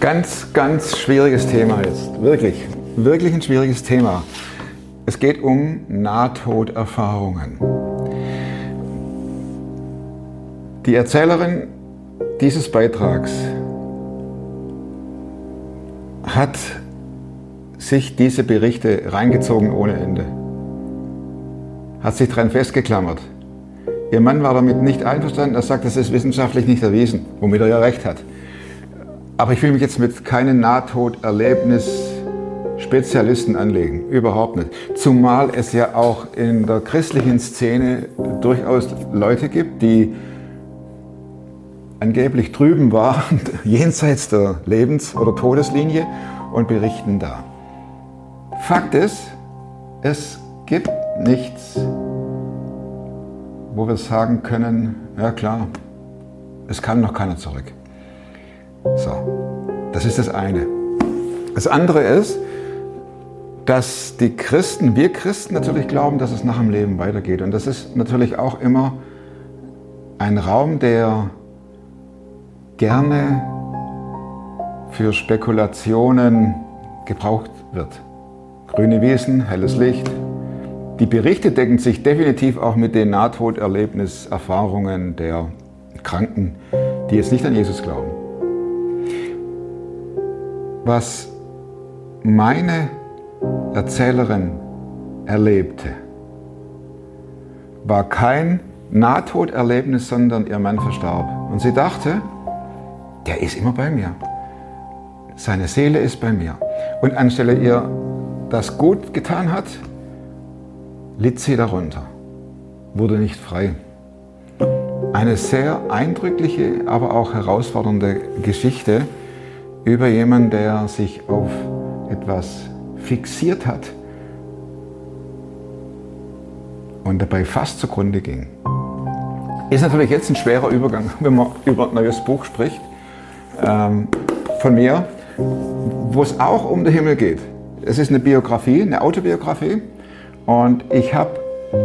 Ganz, ganz schwieriges Thema jetzt. Wirklich, wirklich ein schwieriges Thema. Es geht um Nahtoderfahrungen. Die Erzählerin dieses Beitrags hat sich diese Berichte reingezogen ohne Ende. Hat sich daran festgeklammert. Ihr Mann war damit nicht einverstanden. Er sagt, das ist wissenschaftlich nicht erwiesen, womit er ja recht hat. Aber ich will mich jetzt mit keinem Nahtoderlebnis-Spezialisten anlegen. Überhaupt nicht. Zumal es ja auch in der christlichen Szene durchaus Leute gibt, die angeblich drüben waren, jenseits der Lebens- oder Todeslinie und berichten da. Fakt ist, es gibt nichts, wo wir sagen können, ja klar, es kann noch keiner zurück. So, das ist das eine. Das andere ist, dass die Christen, wir Christen natürlich glauben, dass es nach dem Leben weitergeht. Und das ist natürlich auch immer ein Raum, der gerne für Spekulationen gebraucht wird. Grüne Wiesen, helles Licht. Die Berichte decken sich definitiv auch mit den Nahtoderlebniserfahrungen der Kranken, die jetzt nicht an Jesus glauben. Was meine Erzählerin erlebte, war kein Nahtoderlebnis, sondern ihr Mann verstarb. Und sie dachte, der ist immer bei mir. Seine Seele ist bei mir. Und anstelle ihr das gut getan hat, litt sie darunter, wurde nicht frei. Eine sehr eindrückliche, aber auch herausfordernde Geschichte über jemanden, der sich auf etwas fixiert hat und dabei fast zugrunde ging. Ist natürlich jetzt ein schwerer Übergang, wenn man über ein neues Buch spricht ähm, von mir, wo es auch um den Himmel geht. Es ist eine Biografie, eine Autobiografie und ich habe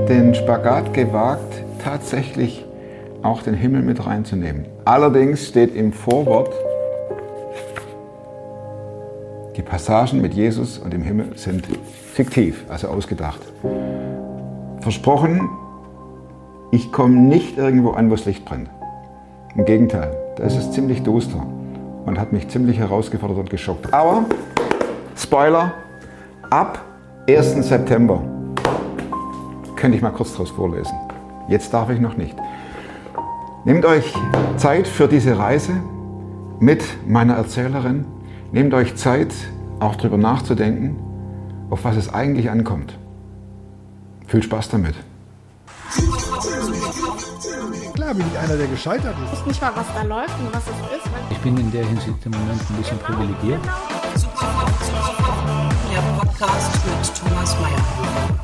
den Spagat gewagt, tatsächlich auch den Himmel mit reinzunehmen. Allerdings steht im Vorwort, die Passagen mit Jesus und dem Himmel sind fiktiv, also ausgedacht. Versprochen, ich komme nicht irgendwo an, wo das Licht brennt. Im Gegenteil, da ist es ziemlich duster und hat mich ziemlich herausgefordert und geschockt. Aber, Spoiler, ab 1. September könnte ich mal kurz daraus vorlesen. Jetzt darf ich noch nicht. Nehmt euch Zeit für diese Reise mit meiner Erzählerin. Nehmt euch Zeit, auch darüber nachzudenken, auf was es eigentlich ankommt. Viel Spaß damit klar bin ich einer, der gescheitert ist. Ich weiß nicht mal, was da läuft und was es ist. Ich bin in der Hinsicht im Moment ein bisschen privilegiert. Der Podcast mit Thomas Mayer.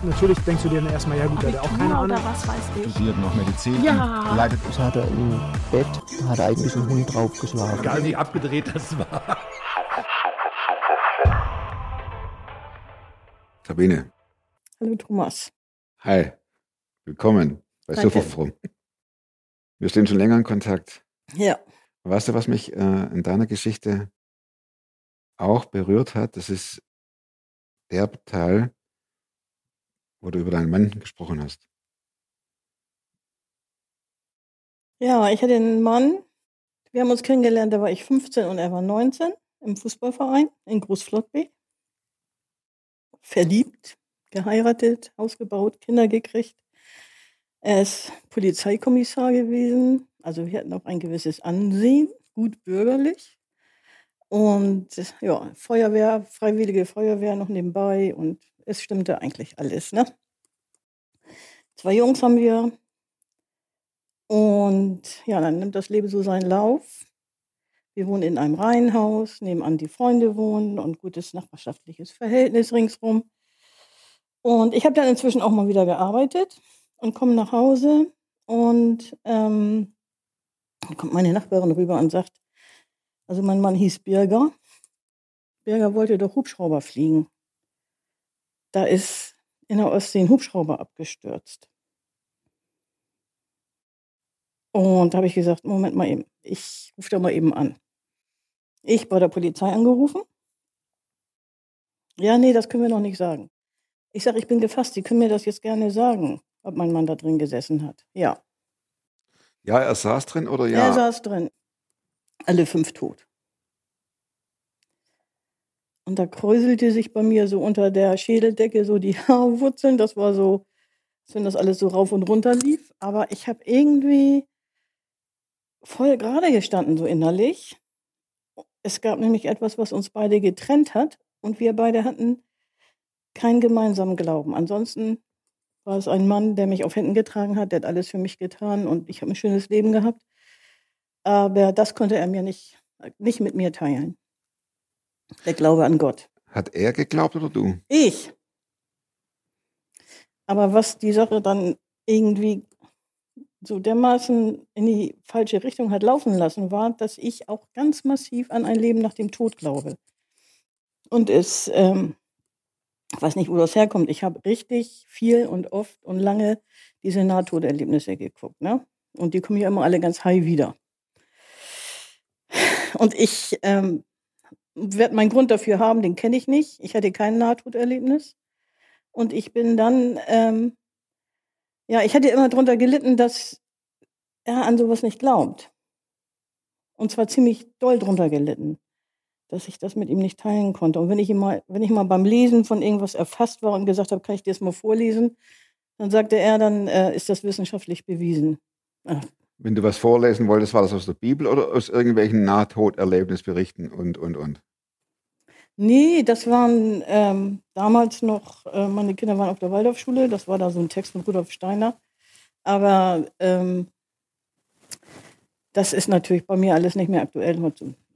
Natürlich denkst du dir dann erstmal, ja gut, der hat auch keine Ahnung. Was weiß ich. Studiert noch Medizin. Ja. Leidet Das hat er im Bett, da hat er eigentlich einen Hund draufgeschlagen. Egal wie abgedreht das war. Sabine. Hallo Thomas. Hi. Willkommen bei. Sofaforum. Wir stehen schon länger in Kontakt. Ja, Weißt du, was mich äh, in deiner Geschichte auch berührt hat? Das ist der Teil, wo du über deinen Mann gesprochen hast. ja, ich hatte einen Mann. Wir haben uns kennengelernt, da war ich 15 und er war 19 im Fußballverein in Großflottbeek. Verliebt, geheiratet, Haus gebaut, Kinder gekriegt. Er ist Polizeikommissar gewesen, also wir hatten auch ein gewisses Ansehen, gut bürgerlich. Und ja, Feuerwehr, freiwillige Feuerwehr noch nebenbei und es stimmte eigentlich alles. Ne? Zwei Jungs haben wir. Und ja, dann nimmt das Leben so seinen Lauf. Wir wohnen in einem Reihenhaus, nebenan die Freunde wohnen und gutes nachbarschaftliches Verhältnis ringsrum. Und ich habe dann inzwischen auch mal wieder gearbeitet und komme nach Hause und ähm, dann kommt meine Nachbarin rüber und sagt, also mein Mann hieß Birger. Birger wollte doch Hubschrauber fliegen. Da ist in der Ostsee ein Hubschrauber abgestürzt. Und da habe ich gesagt, Moment mal eben, ich rufe da mal eben an. Ich bei der Polizei angerufen. Ja, nee, das können wir noch nicht sagen. Ich sage, ich bin gefasst. Sie können mir das jetzt gerne sagen, ob mein Mann da drin gesessen hat. Ja, Ja, er saß drin oder ja? er saß drin. Alle fünf tot. Und da kräuselte sich bei mir so unter der Schädeldecke so die Haarwurzeln. Das war so, als wenn das alles so rauf und runter lief. Aber ich habe irgendwie voll gerade gestanden, so innerlich. Es gab nämlich etwas, was uns beide getrennt hat. Und wir beide hatten keinen gemeinsamen Glauben. Ansonsten war es ein Mann, der mich auf Händen getragen hat, der hat alles für mich getan und ich habe ein schönes Leben gehabt. Aber das konnte er mir nicht, nicht mit mir teilen. Der Glaube an Gott. Hat er geglaubt oder du? Ich. Aber was die Sache dann irgendwie so dermaßen in die falsche Richtung hat laufen lassen, war, dass ich auch ganz massiv an ein Leben nach dem Tod glaube. Und es, ähm, ich weiß nicht, wo das herkommt. Ich habe richtig viel und oft und lange diese Nahtoderlebnisse geguckt. Ne? Und die kommen ja immer alle ganz high wieder. Und ich ähm, werde meinen Grund dafür haben, den kenne ich nicht. Ich hatte kein Nahtoderlebnis. Und ich bin dann, ähm, ja, ich hatte immer darunter gelitten, dass er an sowas nicht glaubt. Und zwar ziemlich doll drunter gelitten, dass ich das mit ihm nicht teilen konnte. Und wenn ich, ihm mal, wenn ich mal beim Lesen von irgendwas erfasst war und gesagt habe, kann ich dir das mal vorlesen, dann sagte er, dann äh, ist das wissenschaftlich bewiesen. Ach, Wenn du was vorlesen wolltest, war das aus der Bibel oder aus irgendwelchen Nahtoderlebnisberichten und, und, und? Nee, das waren ähm, damals noch, äh, meine Kinder waren auf der Waldorfschule, das war da so ein Text von Rudolf Steiner. Aber ähm, das ist natürlich bei mir alles nicht mehr aktuell.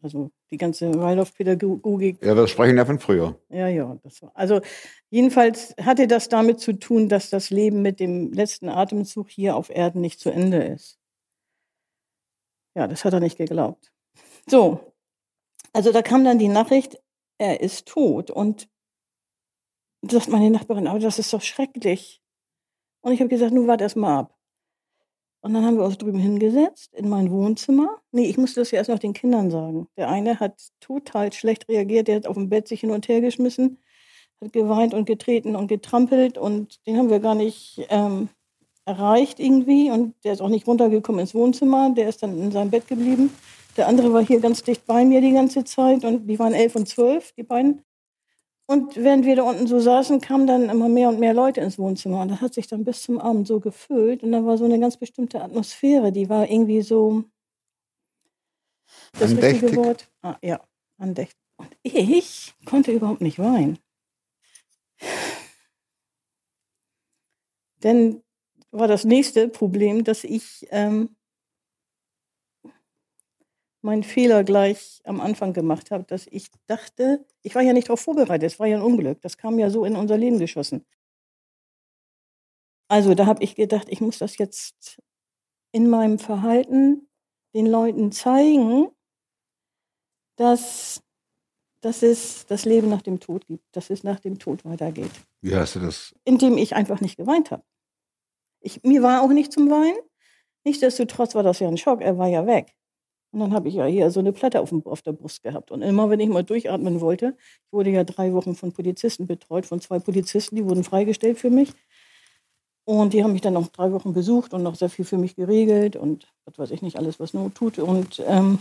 Also die ganze Waldorfpädagogik Ja, wir sprechen ja von früher. Ja, ja. Das war, also jedenfalls hatte das damit zu tun, dass das Leben mit dem letzten Atemzug hier auf Erden nicht zu Ende ist. Ja, das hat er nicht geglaubt. So, also da kam dann die Nachricht, er ist tot. Und sagt meine Nachbarin, aber das ist doch schrecklich. Und ich habe gesagt, nun warte erst mal ab. Und dann haben wir uns drüben hingesetzt in mein Wohnzimmer. Nee, ich musste das ja erst noch den Kindern sagen. Der eine hat total schlecht reagiert, der hat auf dem Bett sich hin und her geschmissen, hat geweint und getreten und getrampelt und den haben wir gar nicht ähm, erreicht irgendwie. Und der ist auch nicht runtergekommen ins Wohnzimmer, der ist dann in seinem Bett geblieben. Der andere war hier ganz dicht bei mir die ganze Zeit und die waren elf und zwölf, die beiden. Und während wir da unten so saßen, kamen dann immer mehr und mehr Leute ins Wohnzimmer. Und das hat sich dann bis zum Abend so gefüllt. Und da war so eine ganz bestimmte Atmosphäre, die war irgendwie so. Das richtige Andächtig. Wort. Ah, ja, andächtig. Und ich konnte überhaupt nicht weinen. Denn war das nächste Problem, dass ich ähm, meinen Fehler gleich am Anfang gemacht habe, dass ich dachte, ich war ja nicht darauf vorbereitet, es war ja ein Unglück, das kam ja so in unser Leben geschossen. Also da habe ich gedacht, ich muss das jetzt in meinem Verhalten den Leuten zeigen, dass, dass es das Leben nach dem Tod gibt, dass es nach dem Tod weitergeht Wie hast du das? indem ich einfach nicht geweint habe. Ich, mir war auch nicht zum Weinen. Nichtsdestotrotz war das ja ein Schock. Er war ja weg. Und dann habe ich ja hier so eine Platte auf, dem, auf der Brust gehabt. Und immer, wenn ich mal durchatmen wollte, ich wurde ja drei Wochen von Polizisten betreut, von zwei Polizisten, die wurden freigestellt für mich. Und die haben mich dann noch drei Wochen besucht und noch sehr viel für mich geregelt und was weiß ich nicht, alles, was Not tut. Und, ähm,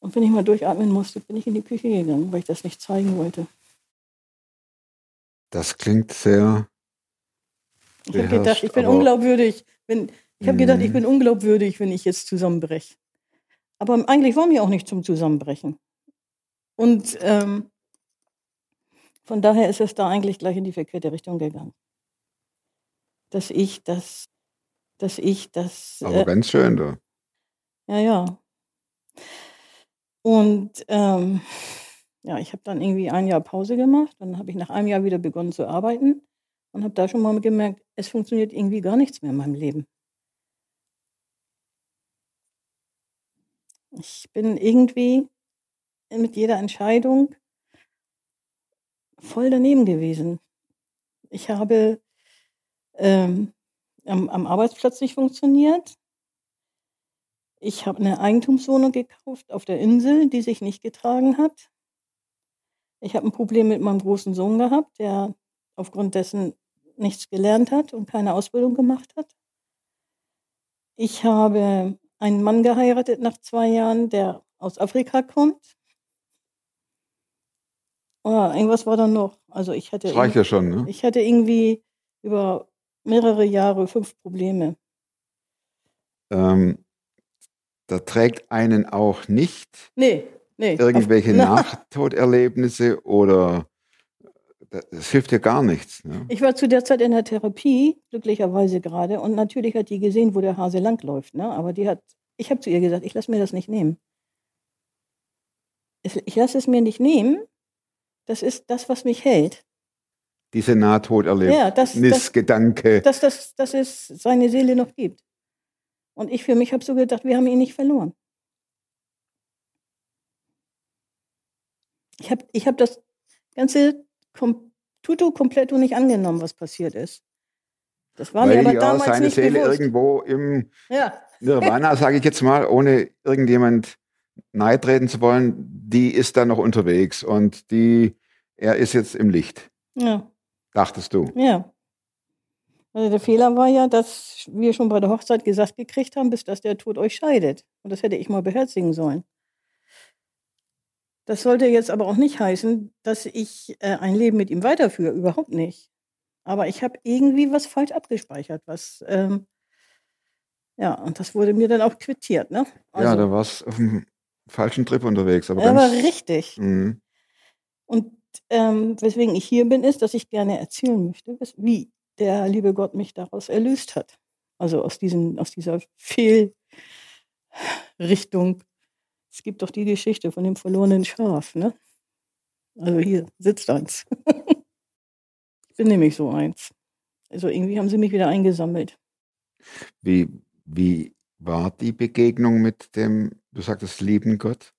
und wenn ich mal durchatmen musste, bin ich in die Küche gegangen, weil ich das nicht zeigen wollte. Das klingt sehr. Ich habe gedacht, ich bin unglaubwürdig, wenn ich habe gedacht, ich Mhm. bin unglaubwürdig, wenn ich jetzt zusammenbreche. Aber eigentlich war mir auch nicht zum Zusammenbrechen. Und ähm, von daher ist es da eigentlich gleich in die verkehrte Richtung gegangen. Dass ich das, dass ich das, Aber äh, ganz schön, du. ja, ja. Und ähm, ja, ich habe dann irgendwie ein Jahr Pause gemacht. Dann habe ich nach einem Jahr wieder begonnen zu arbeiten und habe da schon mal gemerkt, es funktioniert irgendwie gar nichts mehr in meinem Leben. Ich bin irgendwie mit jeder Entscheidung voll daneben gewesen. Ich habe ähm, am, am Arbeitsplatz nicht funktioniert. Ich habe eine Eigentumswohnung gekauft auf der Insel, die sich nicht getragen hat. Ich habe ein Problem mit meinem großen Sohn gehabt, der aufgrund dessen nichts gelernt hat und keine Ausbildung gemacht hat. Ich habe einen Mann geheiratet nach zwei Jahren, der aus Afrika kommt. Oh, irgendwas war da noch. Also ich hatte, Das reicht ja schon, ne? ich hatte irgendwie über mehrere Jahre fünf Probleme. Ähm, da trägt einen auch nicht Nee, nee. irgendwelche Nachtoderlebnisse oder das, das hilft ja gar nichts. Ne? Ich war zu der Zeit in der Therapie, glücklicherweise gerade, und natürlich hat die gesehen, wo der Hase langläuft. Ne? Aber die hat, ich habe zu ihr gesagt, ich lasse mir das nicht nehmen. Ich lasse es mir nicht nehmen. Das ist das, was mich hält. Diese Ja, das- Nahtoderlebnisgedanke. Dass, das, dass es seine Seele noch gibt. Und ich für mich habe so gedacht, wir haben ihn nicht verloren. Ich habe ich hab das ganze kom Tutu kompletto nicht angenommen, was passiert ist. Das war mir weil aber ja damals seine nicht Seele bewusst. irgendwo im Ja, Nirvana, sage ich jetzt mal, ohne irgendjemand nahe treten zu wollen, die ist da noch unterwegs und die, er ist jetzt im Licht, ja, dachtest du. ja. Also der Fehler war ja, dass wir schon bei der Hochzeit gesagt gekriegt haben, bis dass der Tod euch scheidet. Und das hätte ich mal beherzigen sollen. Das sollte jetzt aber auch nicht heißen, dass ich äh, ein Leben mit ihm weiterführe. Überhaupt nicht. Aber ich habe irgendwie was falsch abgespeichert, was ähm, ja, und das wurde mir dann auch quittiert, ne? ja, da warst auf dem falschen Trip unterwegs. Aber aber ganz, richtig. Mhm. Und ähm, weswegen ich hier bin, ist, dass ich gerne erzählen möchte, wie der liebe Gott mich daraus erlöst hat. Also aus, diesen, aus dieser Fehlrichtung. Es gibt doch die Geschichte von dem verlorenen Schaf, ne? Also hier sitzt eins. ich bin nämlich so eins. Also irgendwie haben sie mich wieder eingesammelt. Wie, wie war die Begegnung mit dem, du sagtest, lieben Gott?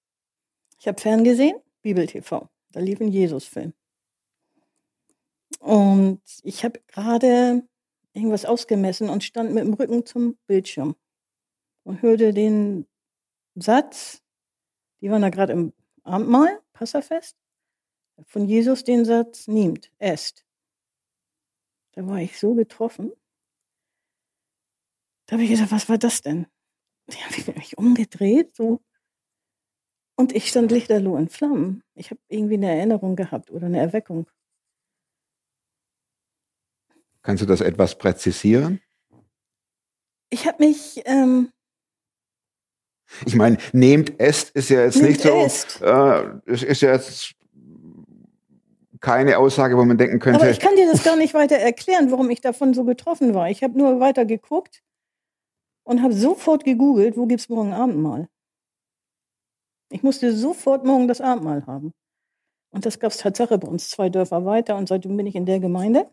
Ich habe ferngesehen, Bibel TV. Da lief ein Jesus-Film. Und ich habe gerade irgendwas ausgemessen und stand mit dem Rücken zum Bildschirm und hörte den Satz, die waren da gerade im Abendmahl, Passafest, von Jesus den Satz, nehmt, esst. Da war ich so getroffen. Da habe ich gesagt, was war das denn? Da habe ich mich umgedreht, so und ich stand lichterloh in Flammen. Ich habe irgendwie eine Erinnerung gehabt oder eine Erweckung. Kannst du das etwas präzisieren? Ich habe mich, ähm, Ich meine, nehmt, esst ist ja jetzt Nehmt, nicht so, äh, es ist ja jetzt keine Aussage, wo man denken könnte, aber ich kann dir das gar nicht weiter erklären, warum ich davon so getroffen war. Ich habe nur weiter geguckt und habe sofort gegoogelt, wo gibt's morgen Abendmahl. Ich musste sofort morgen das Abendmahl haben. Und das gab's Tatsache bei uns zwei Dörfer weiter und seitdem bin ich in der Gemeinde.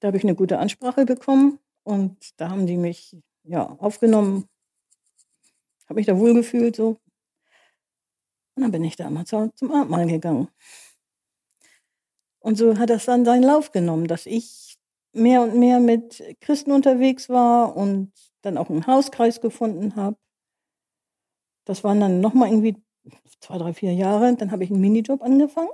Da habe ich eine gute Ansprache bekommen und da haben die mich ja aufgenommen, habe mich da wohlgefühlt so. Und dann bin ich da mal zu- zum Abendmahl gegangen. Und so hat das dann seinen Lauf genommen, dass ich mehr und mehr mit Christen unterwegs war und dann auch einen Hauskreis gefunden habe. Das waren dann nochmal irgendwie zwei, drei, vier Jahre. Dann habe ich einen Minijob angefangen.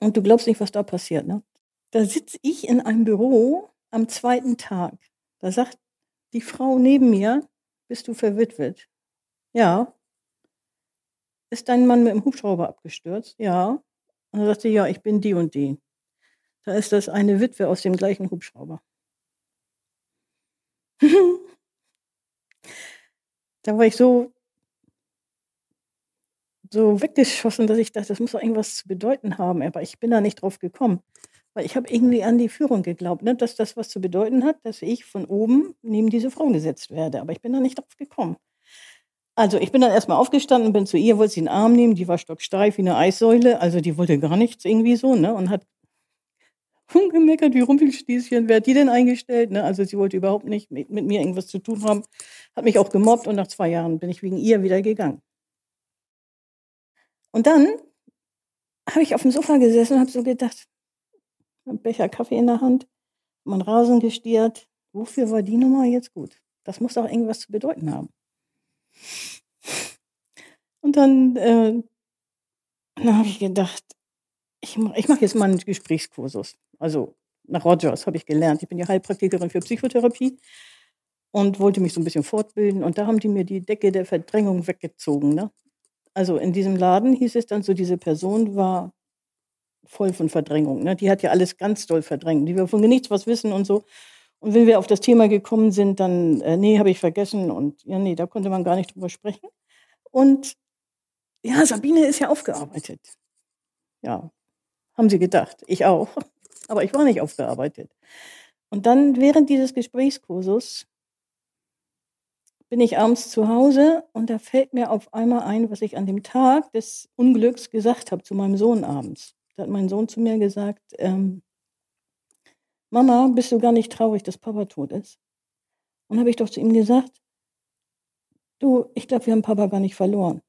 Und du glaubst nicht, was da passiert. Ne? Da sitze ich in einem Büro am zweiten Tag. Da sagt die Frau neben mir, bist du verwitwet? Ja. Ist dein Mann mit dem Hubschrauber abgestürzt? Ja. Und dann sagt sie, ja, ich bin die und die. Da ist das eine Witwe aus dem gleichen Hubschrauber. da war ich so, so weggeschossen, dass ich dachte, das muss doch irgendwas zu bedeuten haben. Aber ich bin da nicht drauf gekommen. Weil ich habe irgendwie an die Führung geglaubt, ne? dass das was zu bedeuten hat, dass ich von oben neben diese Frau gesetzt werde. Aber ich bin da nicht drauf gekommen. Also ich bin dann erstmal aufgestanden, bin zu ihr, wollte sie in den Arm nehmen, die war stocksteif wie eine Eissäule, also die wollte gar nichts irgendwie so, ne? Und hat gemeckert wie Rumpelstilzchen, wer hat die denn eingestellt? Ne? Also sie wollte überhaupt nicht mit, mit mir irgendwas zu tun haben, hat mich auch gemobbt und nach zwei Jahren bin ich wegen ihr wieder gegangen. Und dann habe ich auf dem Sofa gesessen und habe so gedacht, ein Becher Kaffee in der Hand, mein Rasen gestiert, wofür war die Nummer jetzt gut? Das muss doch irgendwas zu bedeuten haben. Und dann, äh, dann habe ich gedacht, ich, mach- mache jetzt mal einen Gesprächskursus. Also nach Rogers habe ich gelernt. Ich bin ja Heilpraktikerin für Psychotherapie und wollte mich so ein bisschen fortbilden. Und da haben die mir die Decke der Verdrängung weggezogen. Ne? Also in diesem Laden hieß es dann so, diese Person war voll von Verdrängung. Ne? Die hat ja alles ganz doll verdrängt. Die will von nichts was wissen und so. Und wenn wir auf das Thema gekommen sind, dann, äh, nee, habe ich vergessen. Und ja, nee, da konnte man gar nicht drüber sprechen. Und ja, Sabine ist ja aufgearbeitet. Ja, haben sie gedacht. Ich auch. Aber ich war nicht aufgearbeitet. Und dann während dieses Gesprächskursus bin ich abends zu Hause und da fällt mir auf einmal ein, was ich an dem Tag des Unglücks gesagt habe zu meinem Sohn abends. Da hat mein Sohn zu mir gesagt, ähm, Mama, bist du gar nicht traurig, dass Papa tot ist? Und habe ich doch zu ihm gesagt, du, ich glaube, wir haben Papa gar nicht verloren.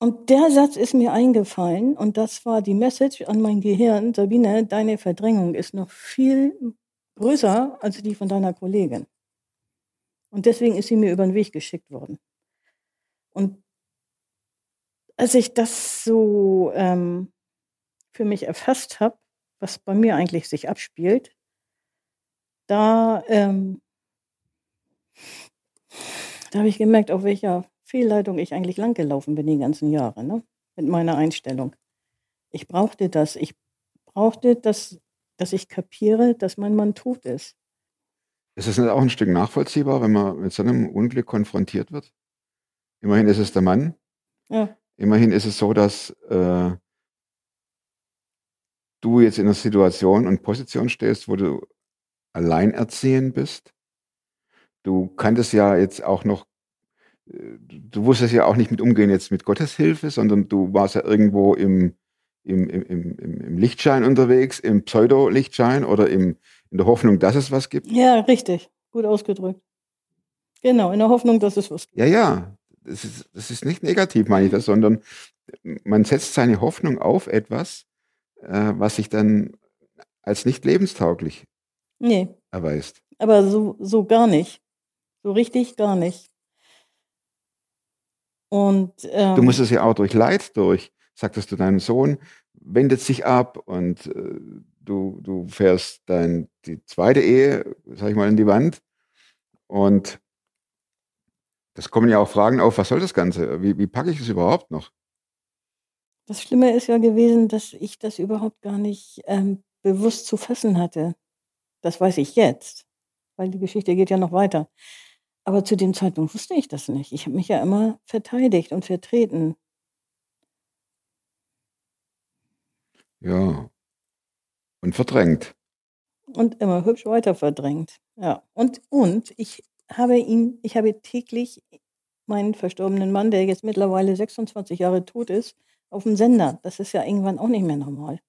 Und der Satz ist mir eingefallen und das war die Message an mein Gehirn, Sabine, deine Verdrängung ist noch viel größer als die von deiner Kollegin. Und deswegen ist sie mir über den Weg geschickt worden. Und als ich das so ähm, für mich erfasst habe, was bei mir eigentlich sich abspielt, da, ähm, da habe ich gemerkt, auf welcher Fehlleitung ich eigentlich langgelaufen bin die ganzen Jahre, ne? mit meiner Einstellung. Ich brauchte das. Ich brauchte das, dass ich kapiere, dass mein Mann tot ist. Ist es nicht auch ein Stück nachvollziehbar, wenn man mit so einem Unglück konfrontiert wird? Immerhin ist es der Mann. Ja, Immerhin ist es so, dass äh, du jetzt in einer Situation und Position stehst, wo du alleinerziehend bist. Du kanntest ja jetzt auch noch, äh, du wusstest ja auch nicht mit umgehen jetzt mit Gottes Hilfe, sondern du warst ja irgendwo im, im, im, im, im im Lichtschein unterwegs, im Pseudo-Lichtschein oder im, in der Hoffnung, dass es was gibt. ja, richtig. Gut ausgedrückt. Genau, in der Hoffnung, dass es was gibt. Ja, ja, das ist, das ist nicht negativ, meine ich das, sondern man setzt seine Hoffnung auf etwas, äh, was sich dann als nicht lebenstauglich Nee, erweist. aber so, so gar nicht. So richtig gar nicht. Und ähm, Du musst es ja auch durch Leid durch, sagtest du deinem Sohn, wendet sich ab und äh, du, du fährst dein, die zweite Ehe, sag ich mal, in die Wand. Und das kommen ja auch Fragen auf, was soll das Ganze? Wie, wie packe ich es überhaupt noch? Das Schlimme ist ja gewesen, dass ich das überhaupt gar nicht ähm, bewusst zu fassen hatte. Das weiß ich jetzt, weil die Geschichte geht ja noch weiter. Aber zu dem Zeitpunkt wusste ich das nicht. Ich habe mich ja immer verteidigt und vertreten. Ja. Und verdrängt. und immer hübsch weiter verdrängt. Ja. Und, und ich habe ihn, ich habe täglich meinen verstorbenen Mann, der jetzt mittlerweile 26 Jahre tot ist, auf dem Sender. Das ist ja irgendwann auch nicht mehr normal.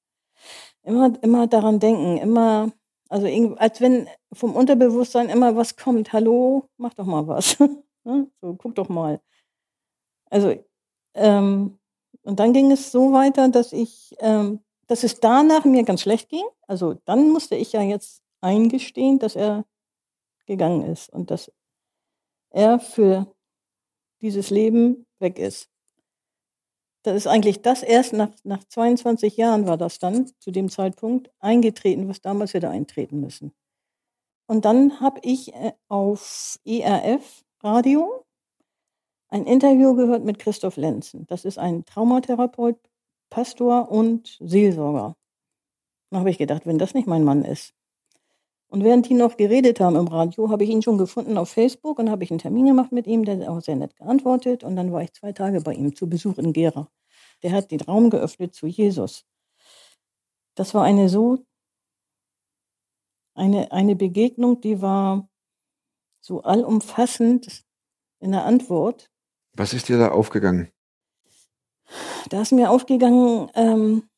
Immer, immer daran denken, immer, also als wenn vom Unterbewusstsein immer was kommt. Hallo, mach doch mal was. Ne? so, guck doch mal. Also, ähm, und dann ging es so weiter, dass ich, ähm, dass es danach mir ganz schlecht ging. Also dann musste ich ja jetzt eingestehen, dass er gegangen ist und dass er für dieses Leben weg ist. Das ist eigentlich das erst nach, nach 22 Jahren war das dann zu dem Zeitpunkt eingetreten, was damals hätte eintreten müssen. Und dann habe ich äh, auf ERF Radio ein Interview gehört mit Christoph Lenzen. Das ist ein Traumatherapeut, Pastor und Seelsorger. Da habe ich gedacht, wenn das nicht mein Mann ist. Und während die noch geredet haben im Radio, habe ich ihn schon gefunden auf Facebook und habe ich einen Termin gemacht mit ihm, der hat auch sehr nett geantwortet. Und dann war ich zwei Tage bei ihm zu Besuch in Gera. Der hat den Raum geöffnet zu Jesus. Das war eine so, eine, eine Begegnung, die war so allumfassend in der Antwort. Was ist dir da aufgegangen? Da ist mir aufgegangen, ähm,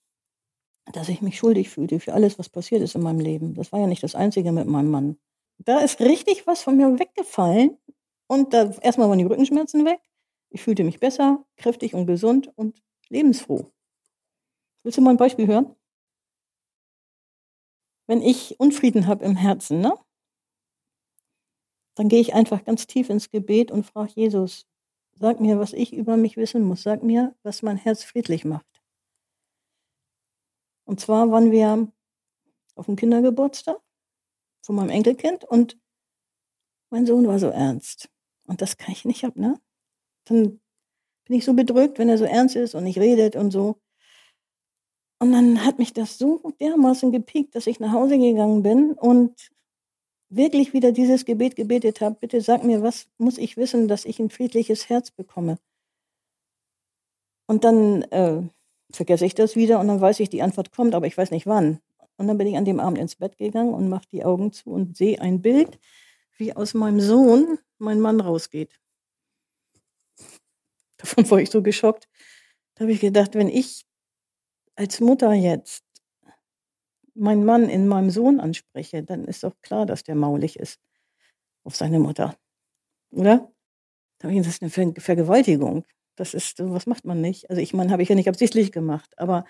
dass ich mich schuldig fühlte für alles, was passiert ist in meinem Leben. Das war ja nicht das Einzige mit meinem Mann. Da ist richtig was von mir weggefallen. Und da erstmal waren die Rückenschmerzen weg. Ich fühlte mich besser, kräftig und gesund und lebensfroh. Willst du mal ein Beispiel hören? wenn ich Unfrieden habe im Herzen, ne? Dann gehe ich einfach ganz tief ins Gebet und frage Jesus, sag mir, was ich über mich wissen muss. Sag mir, was mein Herz friedlich macht. Und zwar waren wir auf dem Kindergeburtstag von meinem Enkelkind und mein Sohn war so ernst. Und das kann ich nicht ab, ne? Dann bin ich so bedrückt, wenn er so ernst ist und nicht redet und so. Und dann hat mich das so dermaßen gepiekt, dass ich nach Hause gegangen bin und wirklich wieder dieses Gebet gebetet habe. Bitte sag mir, was muss ich wissen, dass ich ein friedliches Herz bekomme? Und dann äh, vergesse ich das wieder und dann weiß ich, die Antwort kommt, aber ich weiß nicht wann. Und dann bin ich an dem Abend ins Bett gegangen und mache die Augen zu und sehe ein Bild, wie aus meinem Sohn mein Mann rausgeht. Davon war ich so geschockt. Da habe ich gedacht, wenn ich als Mutter jetzt meinen Mann in meinem Sohn anspreche, dann ist doch klar, dass der maulig ist auf seine Mutter. Oder? Das ist eine Ver Vergewaltigung. Das ist, was macht man nicht? Also ich meine, habe ich ja nicht absichtlich gemacht, aber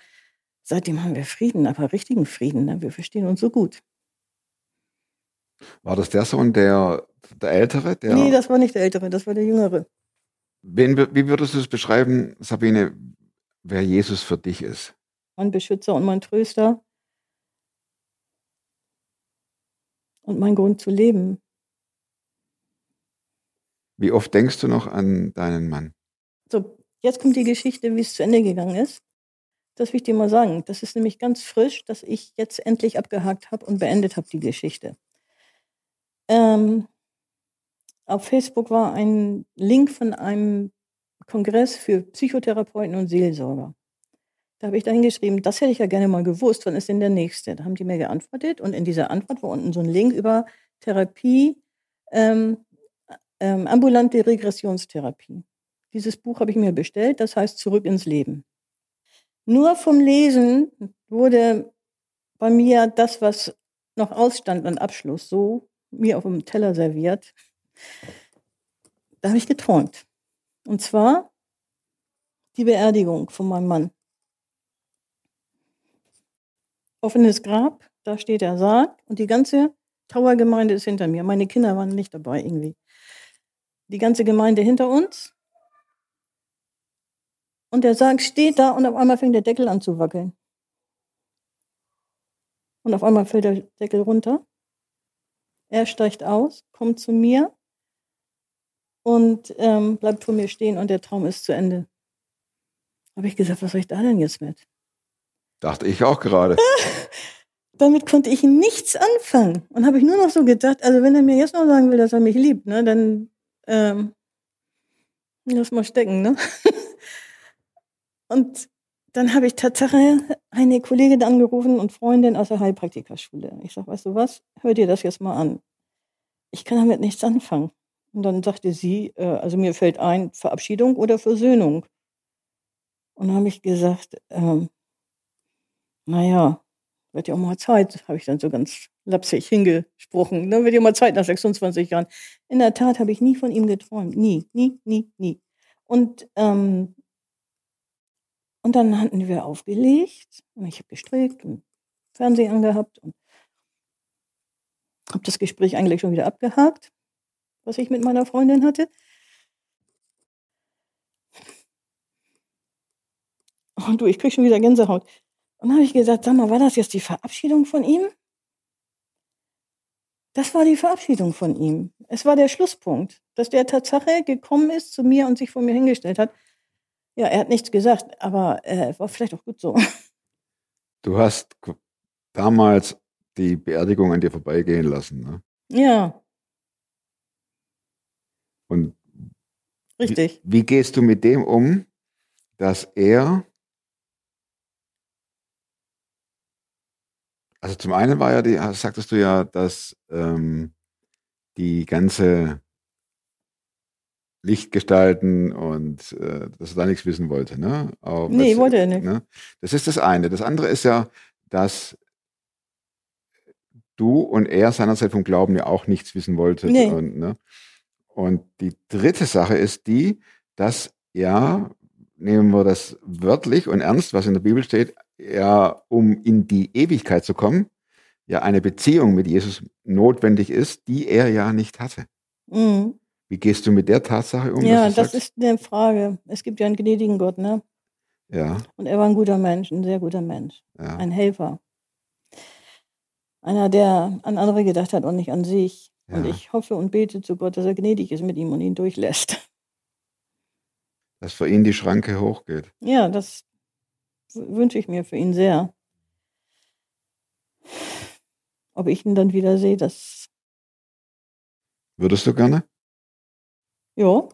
seitdem haben wir Frieden, aber richtigen Frieden. Ne? Wir verstehen uns so gut. War das der Sohn, der, der Ältere? Der, nee, das war nicht der Ältere, das war der Jüngere. Wen, wie würdest du es beschreiben, Sabine, wer Jesus für dich ist? mein Beschützer und mein Tröster und mein Grund zu leben. Wie oft denkst du noch an deinen Mann? So, jetzt kommt die Geschichte, wie es zu Ende gegangen ist. Das will ich dir mal sagen. Das ist nämlich ganz frisch, dass ich jetzt endlich abgehakt habe und beendet habe die Geschichte. Ähm, auf Facebook war ein Link von einem Kongress für Psychotherapeuten und Seelsorger. Da habe ich dann geschrieben, das hätte ich ja gerne mal gewusst, wann ist denn der nächste? Da haben die mir geantwortet und in dieser Antwort war unten so ein Link über Therapie, ähm, ähm, ambulante Regressionstherapie. Dieses Buch habe ich mir bestellt, das heißt Zurück ins Leben. Nur vom Lesen wurde bei mir das, was noch ausstand an Abschluss, so mir auf dem Teller serviert. Da habe ich geträumt. Und zwar die Beerdigung von meinem Mann offenes Grab, da steht der Sarg und die ganze Trauergemeinde ist hinter mir. Meine Kinder waren nicht dabei irgendwie. Die ganze Gemeinde hinter uns. Und der Sarg steht da und auf einmal fängt der Deckel an zu wackeln. Und auf einmal fällt der Deckel runter. Er steigt aus, kommt zu mir und ähm, bleibt vor mir stehen und der Traum ist zu Ende. Habe ich gesagt, was soll ich da denn jetzt mit? Dachte ich auch gerade. Damit konnte ich nichts anfangen. Und habe ich nur noch so gedacht, also wenn er mir jetzt noch sagen will, dass er mich liebt, ne, dann ähm, lass mal stecken, ne? und dann habe ich Tatsache eine Kollegin angerufen und Freundin aus der Heilpraktikerschule. Ich sage, weißt du was, hör dir das jetzt mal an. Ich kann damit nichts anfangen. Und dann sagte sie, äh, also mir fällt ein, Verabschiedung oder Versöhnung. Und dann habe ich gesagt, ähm, naja, wird ja auch mal Zeit, habe ich dann so ganz lapsig hingesprochen. Ne? Wird ja mal Zeit nach 26 Jahren. In der Tat habe ich nie von ihm geträumt. Nie, nie, nie, nie. Und, ähm, und dann hatten wir aufgelegt und ich habe gestrickt und Fernsehen angehabt und habe das Gespräch eigentlich schon wieder abgehakt, was ich mit meiner Freundin hatte. Und du, ich krieg schon wieder Gänsehaut. Und dann habe ich gesagt, sag mal, war das jetzt die Verabschiedung von ihm? Das war die Verabschiedung von ihm. Es war der Schlusspunkt, dass der Tatsache gekommen ist zu mir und sich vor mir hingestellt hat. Ja, er hat nichts gesagt, aber äh, war vielleicht auch gut so. Du hast damals die Beerdigung an dir vorbeigehen lassen, ne? Ja. Und richtig. Wie, wie gehst du mit dem um, dass er Also zum einen war ja die, sagtest du ja, dass ähm, die ganze Lichtgestalten und äh, dass er da nichts wissen wollte, ne? Aber nee, wollte er nicht. Ne? Das ist das eine. Das andere ist ja, dass du und er seinerzeit vom Glauben ja auch nichts wissen wolltet. Nee. Und, ne? und die dritte Sache ist die, dass ja, nehmen wir das wörtlich und ernst, was in der Bibel steht, ja, um in die Ewigkeit zu kommen, ja eine Beziehung mit Jesus notwendig ist, die er ja nicht hatte. Mhm. Wie gehst du mit der Tatsache um? Ja, das sagst, ist eine Frage. Es gibt ja einen gnädigen Gott, ne? ja, Und er war ein guter Mensch, ein sehr guter Mensch. ja. Ein Helfer. Einer, der an andere gedacht hat und nicht an sich. Und Ja. ich hoffe und bete zu Gott, dass er gnädig ist mit ihm und ihn durchlässt. dass für ihn die Schranke hochgeht. Ja, das wünsche ich mir für ihn sehr. Ob ich ihn dann wieder sehe, das, Würdest du gerne? Ja,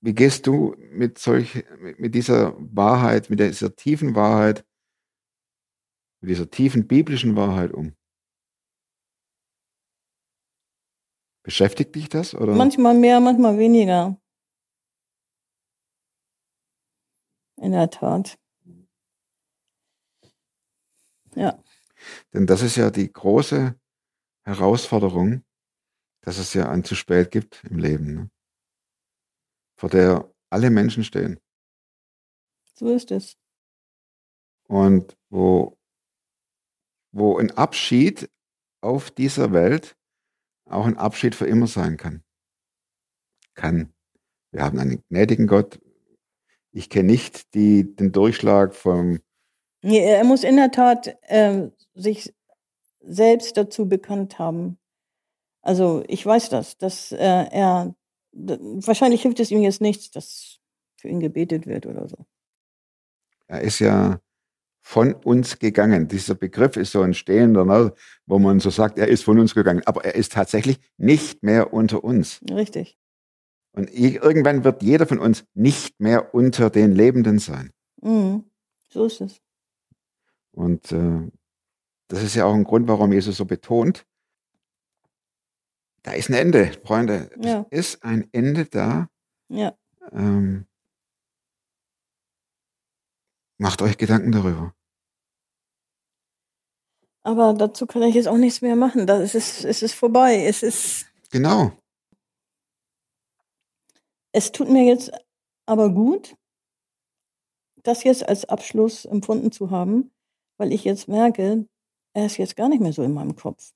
Wie gehst du mit solch, mit dieser Wahrheit, mit dieser tiefen Wahrheit, mit dieser tiefen biblischen Wahrheit um? Beschäftigt dich das oder? manchmal mehr, manchmal weniger. In der Tat. Ja, Denn das ist ja die große Herausforderung, dass es ja ein zu spät gibt im Leben, ne? vor der alle Menschen stehen so ist es. und wo, wo ein Abschied auf dieser Welt auch ein Abschied für immer sein kann. Kann. Wir haben einen gnädigen Gott. Ich kenne nicht die, den Durchschlag vom, er muss in der Tat ähm, sich selbst dazu bekannt haben. Also ich weiß das, dass äh, er wahrscheinlich hilft es ihm jetzt nichts, dass für ihn gebetet wird oder so. er ist ja von uns gegangen. Dieser Begriff ist so ein stehender, ne, wo man so sagt, er ist von uns gegangen. Aber er ist tatsächlich nicht mehr unter uns. Richtig. Und irgendwann wird jeder von uns nicht mehr unter den Lebenden sein. Mhm. So ist es. Und äh, das ist ja auch ein Grund, warum Jesus so betont, da ist ein Ende, Freunde. Ja. Es ist ein Ende da. Ja. Ähm, macht euch Gedanken darüber. Aber dazu kann ich jetzt auch nichts mehr machen. Da ist es, es ist vorbei. Es ist, Genau. es tut mir jetzt aber gut, das jetzt als Abschluss empfunden zu haben, weil ich jetzt merke, er ist jetzt gar nicht mehr so in meinem Kopf.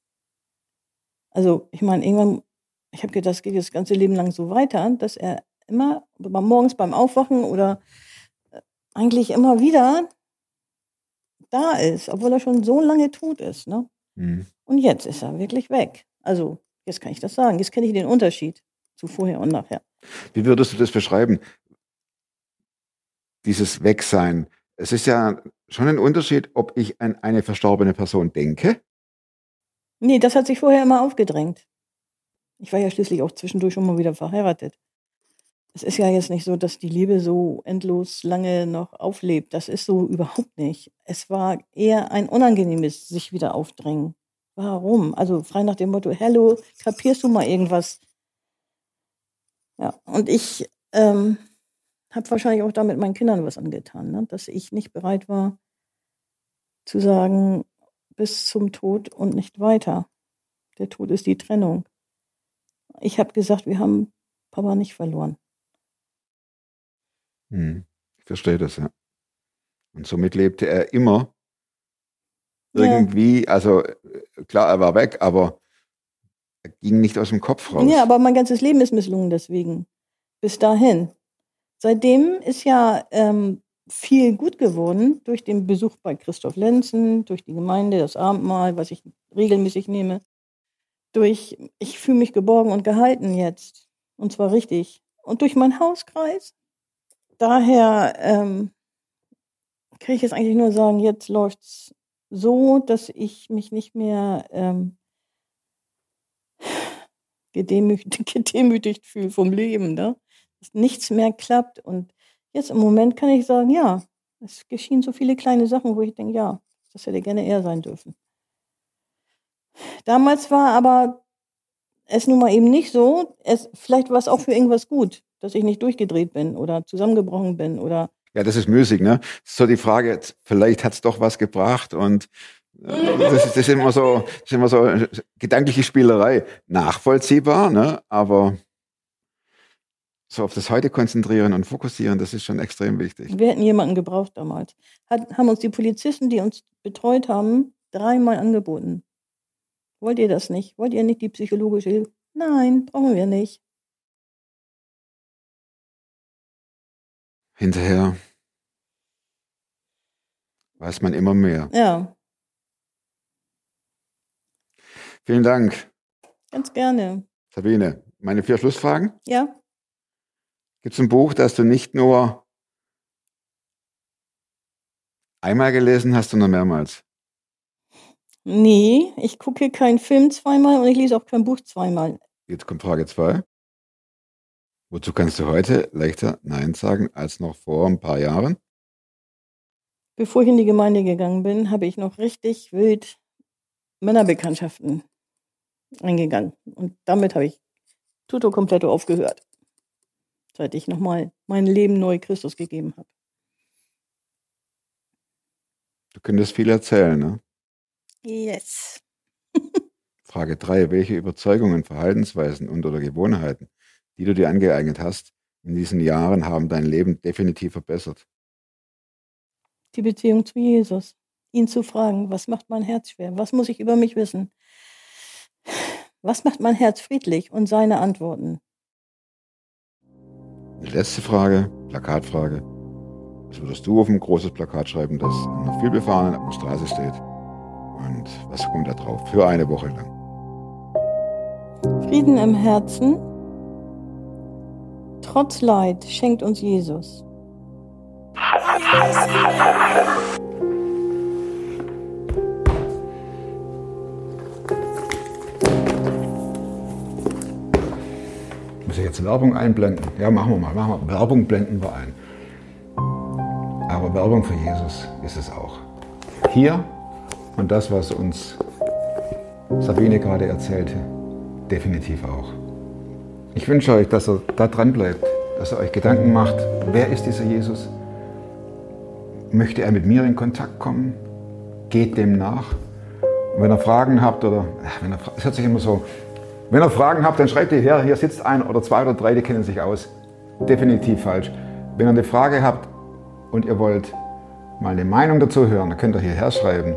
Also, ich meine, irgendwann, ich habe gedacht, das geht das ganze Leben lang so weiter, dass er immer morgens beim Aufwachen oder äh, eigentlich immer wieder da ist, obwohl er schon so lange tot ist. Ne? Hm. Und jetzt ist er wirklich weg. Also, jetzt kann ich das sagen. Jetzt kenne ich den Unterschied zu vorher und nachher. Wie würdest du das beschreiben? Dieses Wegsein. Es ist ja schon ein Unterschied, ob ich an eine verstorbene Person denke. Nee, das hat sich vorher immer aufgedrängt. Ich war ja schließlich auch zwischendurch schon mal wieder verheiratet. Es ist ja jetzt nicht so, dass die Liebe so endlos lange noch auflebt. Das ist so überhaupt nicht. Es war eher ein unangenehmes sich wieder aufdrängen. Warum? Also frei nach dem Motto, hello, kapierst du mal irgendwas? Ja, und ich ähm, habe wahrscheinlich auch damit meinen Kindern was angetan, ne? dass ich nicht bereit war zu sagen, bis zum Tod und nicht weiter. Der Tod ist die Trennung. Ich habe gesagt, wir haben Papa nicht verloren. Hm. Ich verstehe das, ja. Und somit lebte er immer Ja. irgendwie, also äh, klar, er war weg, aber er ging nicht aus dem Kopf raus. Ja, aber mein ganzes Leben ist misslungen deswegen. Bis dahin. Seitdem ist ja ähm, viel gut geworden durch den Besuch bei Christoph Lenzen, durch die Gemeinde, das Abendmahl, was ich regelmäßig nehme. Durch, ich fühle mich geborgen und gehalten jetzt. Und zwar richtig. Und durch meinen Hauskreis. Daher ähm, kann ich jetzt eigentlich nur sagen, jetzt läuft's so, dass ich mich nicht mehr ähm, gedemütigt, gedemütigt fühle vom Leben, ne? dass nichts mehr klappt. Und jetzt im Moment kann ich sagen, ja, es geschehen so viele kleine Sachen, wo ich denke, ja, das hätte gerne er sein dürfen. Damals war aber es nun mal eben nicht so. Es, vielleicht war es auch für irgendwas gut, dass ich nicht durchgedreht bin oder zusammengebrochen bin oder Ja, das ist müßig, ne? So die Frage, vielleicht hat's doch was gebracht und äh, das ist, das ist immer so, das ist immer so äh, gedankliche Spielerei. Nachvollziehbar, ne? Aber so auf das Heute konzentrieren und fokussieren, das ist schon extrem wichtig. Wir hätten jemanden gebraucht damals. Hat, haben uns die Polizisten, die uns betreut haben, dreimal angeboten. Wollt ihr das nicht? Wollt ihr nicht die psychologische Hilfe? Nein, brauchen wir nicht. Hinterher weiß man immer mehr. Ja, Vielen Dank, ganz gerne. Sabine. Meine vier Schlussfragen. Ja, Gibt es ein Buch, das du nicht nur einmal gelesen hast, sondern mehrmals? nee, ich gucke keinen Film zweimal und ich lese auch kein Buch zweimal. Jetzt kommt Frage zwei. Wozu kannst du heute leichter Nein sagen als noch vor ein paar Jahren? Bevor ich in die Gemeinde gegangen bin, habe ich noch richtig wild Männerbekanntschaften eingegangen. Und damit habe ich tutto completo aufgehört. Seit ich nochmal mein Leben neu Christus gegeben habe. Du könntest viel erzählen, ne? Yes. Frage drei: Welche Überzeugungen, Verhaltensweisen und oder Gewohnheiten, die du dir angeeignet hast, in diesen Jahren haben dein Leben definitiv verbessert? Die Beziehung zu Jesus. Ihn zu fragen, was macht mein Herz schwer? Was muss ich über mich wissen? Was macht mein Herz friedlich? Und seine Antworten. Die letzte Frage, Plakatfrage. Was würdest du auf ein großes Plakat schreiben, das an einer vielbefahrenen Straße steht? Und was kommt da drauf? Für eine Woche lang. Frieden im Herzen. Trotz Leid schenkt uns Jesus. Ich jetzt Werbung einblenden? Ja, machen wir mal. Machen wir. Werbung blenden wir ein. Aber Werbung für Jesus ist es auch. Hier und das, was uns Sabine gerade erzählte, definitiv auch. Ich wünsche euch, dass ihr da dran bleibt, dass ihr euch Gedanken macht, wer ist dieser Jesus? Möchte er mit mir in Kontakt kommen? Geht dem nach? Und wenn ihr Fragen habt oder, wenn ihr, es hört sich immer so, wenn ihr Fragen habt, dann schreibt ihr her, hier sitzt ein oder zwei oder drei, die kennen sich aus. Definitiv falsch. Wenn ihr eine Frage habt und ihr wollt mal eine Meinung dazu hören, dann könnt ihr hierher schreiben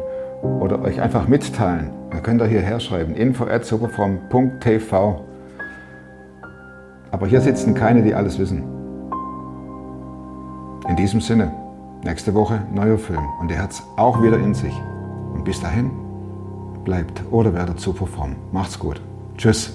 oder euch einfach mitteilen. Dann könnt ihr hierher schreiben, info at superform.tv. Aber hier sitzen keine, die alles wissen. In diesem Sinne, nächste Woche neuer Film und der hat's auch wieder in sich. Und bis dahin, bleibt oder werdet superform. Macht's gut. Tschüss.